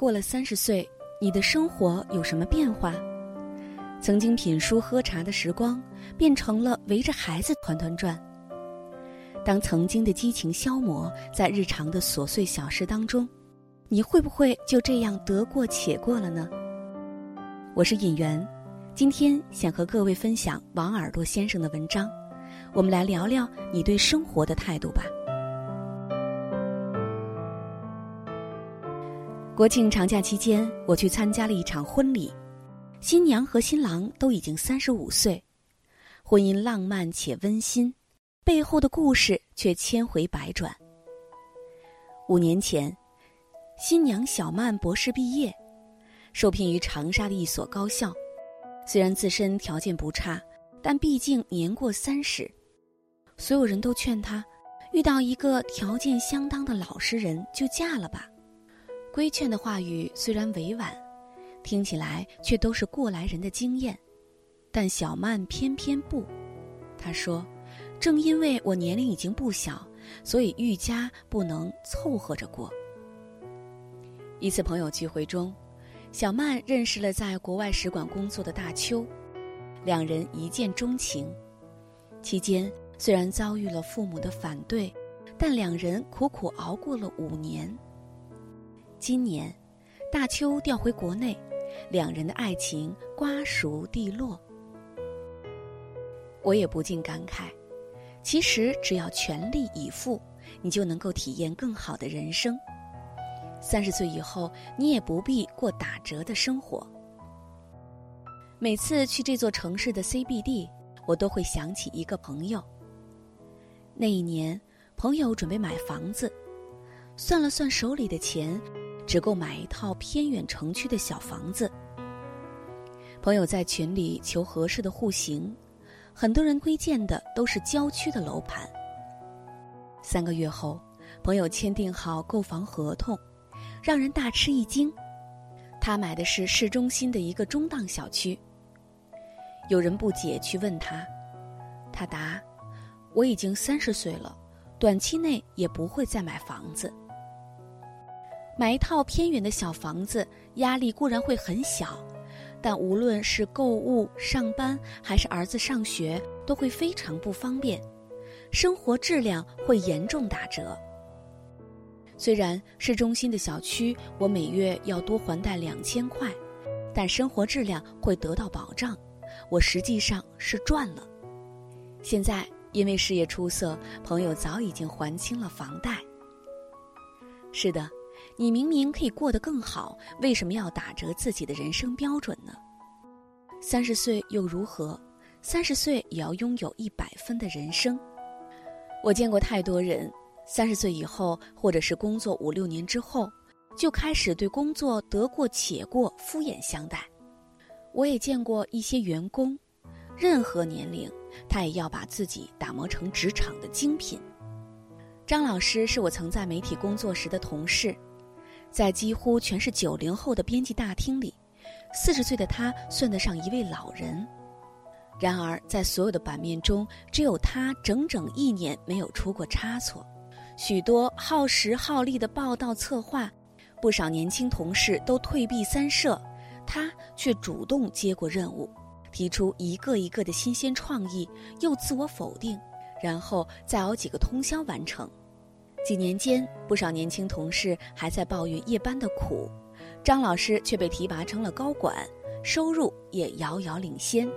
过了三十岁，你的生活有什么变化？曾经品书喝茶的时光，变成了围着孩子团团转。当曾经的激情消磨在日常的琐碎小事当中，你会不会就这样得过且过了呢？我是尹媛，今天想和各位分享王耳朵先生的文章，我们来聊聊你对生活的态度吧。国庆长假期间，我去参加了一场婚礼，新娘和新郎都已经三十五岁，婚姻浪漫且温馨，背后的故事却千回百转。五年前，新娘小曼博士毕业，受聘于长沙的一所高校，虽然自身条件不差，但毕竟年过三十，所有人都劝她，遇到一个条件相当的老实人就嫁了吧。规劝的话语虽然委婉，听起来却都是过来人的经验，但小曼偏偏不。她说：“正因为我年龄已经不小，所以愈加不能凑合着过。”一次朋友聚会中，小曼认识了在国外使馆工作的大邱，两人一见钟情。期间虽然遭遇了父母的反对，但两人苦苦熬过了五年。今年，大邱调回国内，两人的爱情瓜熟蒂落。我也不禁感慨，其实只要全力以赴，你就能够体验更好的人生。三十岁以后，你也不必过打折的生活。每次去这座城市的 CBD，我都会想起一个朋友。那一年，朋友准备买房子，算了算手里的钱。只够买一套偏远城区的小房子。朋友在群里求合适的户型，很多人推荐的都是郊区的楼盘。三个月后，朋友签订好购房合同，让人大吃一惊，他买的是市中心的一个中档小区。有人不解去问他，他答：“我已经三十岁了，短期内也不会再买房子。”买一套偏远的小房子，压力固然会很小，但无论是购物、上班还是儿子上学，都会非常不方便，生活质量会严重打折。虽然市中心的小区我每月要多还贷两千块，但生活质量会得到保障，我实际上是赚了。现在因为事业出色，朋友早已经还清了房贷。是的。你明明可以过得更好，为什么要打折自己的人生标准呢？三十岁又如何？三十岁也要拥有一百分的人生。我见过太多人，三十岁以后，或者是工作五六年之后，就开始对工作得过且过、敷衍相待。我也见过一些员工，任何年龄，他也要把自己打磨成职场的精品。张老师是我曾在媒体工作时的同事。在几乎全是九零后的编辑大厅里，四十岁的他算得上一位老人。然而，在所有的版面中，只有他整整一年没有出过差错。许多耗时耗力的报道策划，不少年轻同事都退避三舍，他却主动接过任务，提出一个一个的新鲜创意，又自我否定，然后再熬几个通宵完成。几年间，不少年轻同事还在抱怨夜班的苦，张老师却被提拔成了高管，收入也遥遥领先。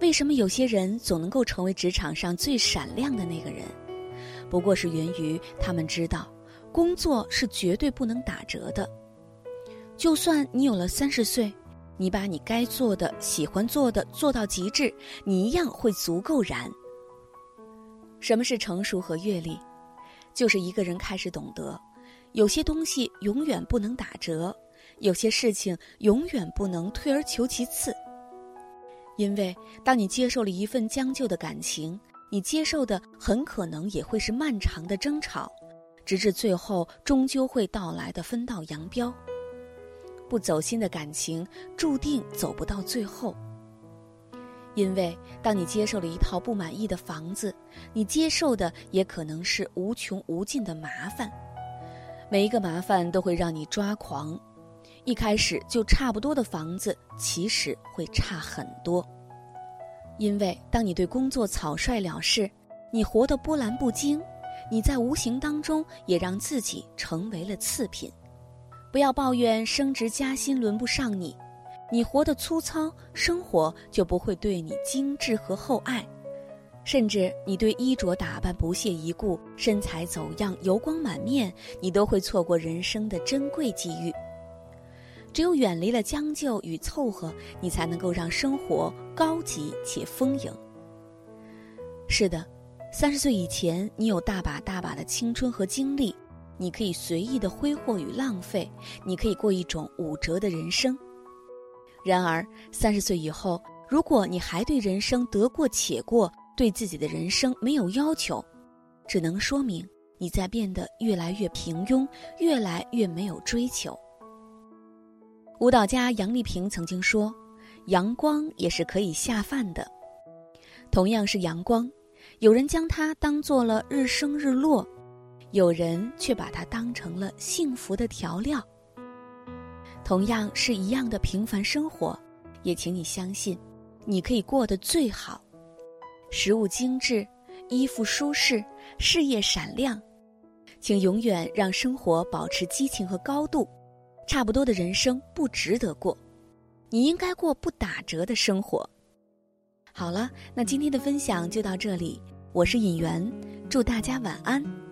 为什么有些人总能够成为职场上最闪亮的那个人？不过是源于他们知道，工作是绝对不能打折的。就算你有了三十岁，你把你该做的、喜欢做的做到极致，你一样会足够燃。什么是成熟和阅历？就是一个人开始懂得，有些东西永远不能打折，有些事情永远不能退而求其次。因为当你接受了一份将就的感情，你接受的很可能也会是漫长的争吵，直至最后终究会到来的分道扬镳。不走心的感情注定走不到最后。因为当你接受了一套不满意的房子，你接受的也可能是无穷无尽的麻烦。每一个麻烦都会让你抓狂，一开始就差不多的房子，其实会差很多。因为当你对工作草率了事，你活得波澜不惊，你在无形当中也让自己成为了次品。不要抱怨升职加薪轮不上你，你活得粗糙，生活就不会对你精致和厚爱。甚至你对衣着打扮不屑一顾，身材走样，油光满面，你都会错过人生的珍贵机遇。只有远离了将就与凑合，你才能够让生活高级且丰盈。是的，三十岁以前，你有大把大把的青春和精力，你可以随意的挥霍与浪费，你可以过一种五折的人生。然而，三十岁以后，如果你还对人生得过且过，对自己的人生没有要求，只能说明你在变得越来越平庸，越来越没有追求。舞蹈家杨丽萍曾经说：“阳光也是可以下饭的。”同样是阳光，有人将它当做了日升日落，有人却把它当成了幸福的调料。同样是一样的平凡生活，也请你相信，你可以过得最好。食物精致，衣服舒适，事业闪亮，请永远让生活保持激情和高度。差不多的人生不值得过，你应该过不打折的生活。好了，那今天的分享就到这里，我是尹媛，祝大家晚安。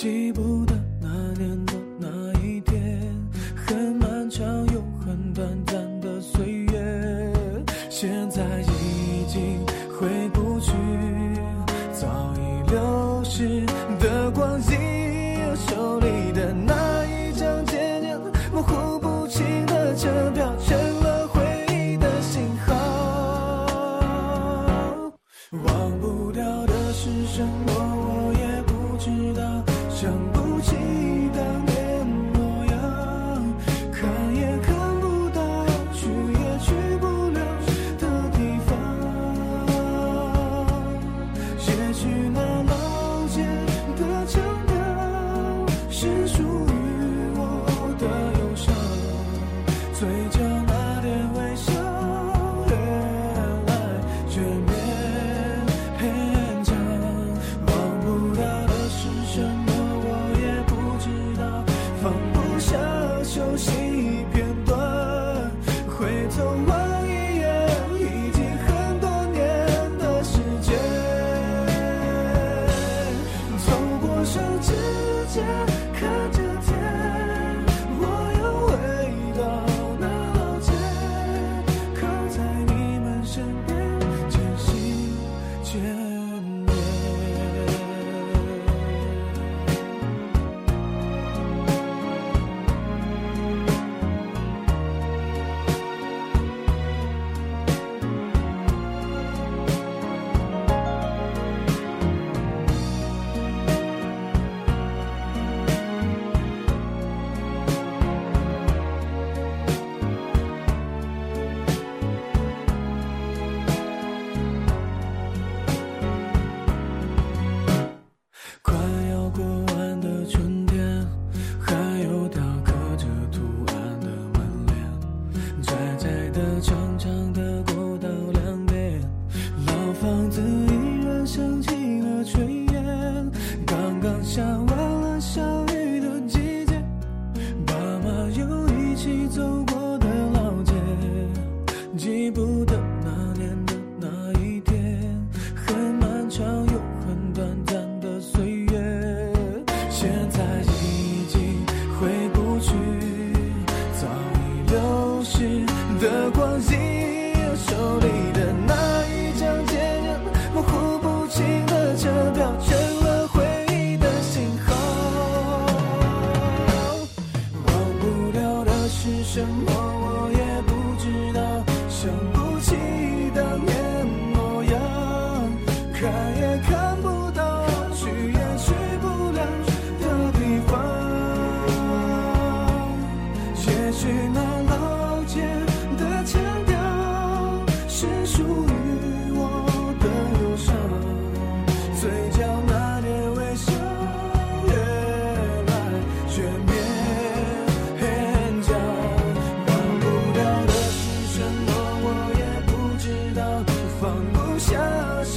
记不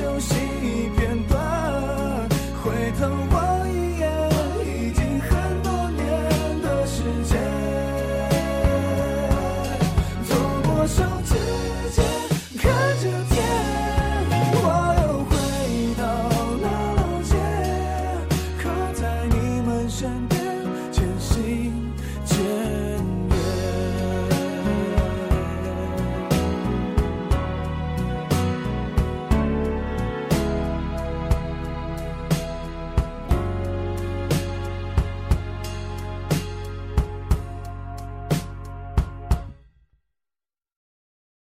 休息一片段，回头望一眼，已经很多年的时间。走过手指间，看着天，我又回到老街，靠在你们身边。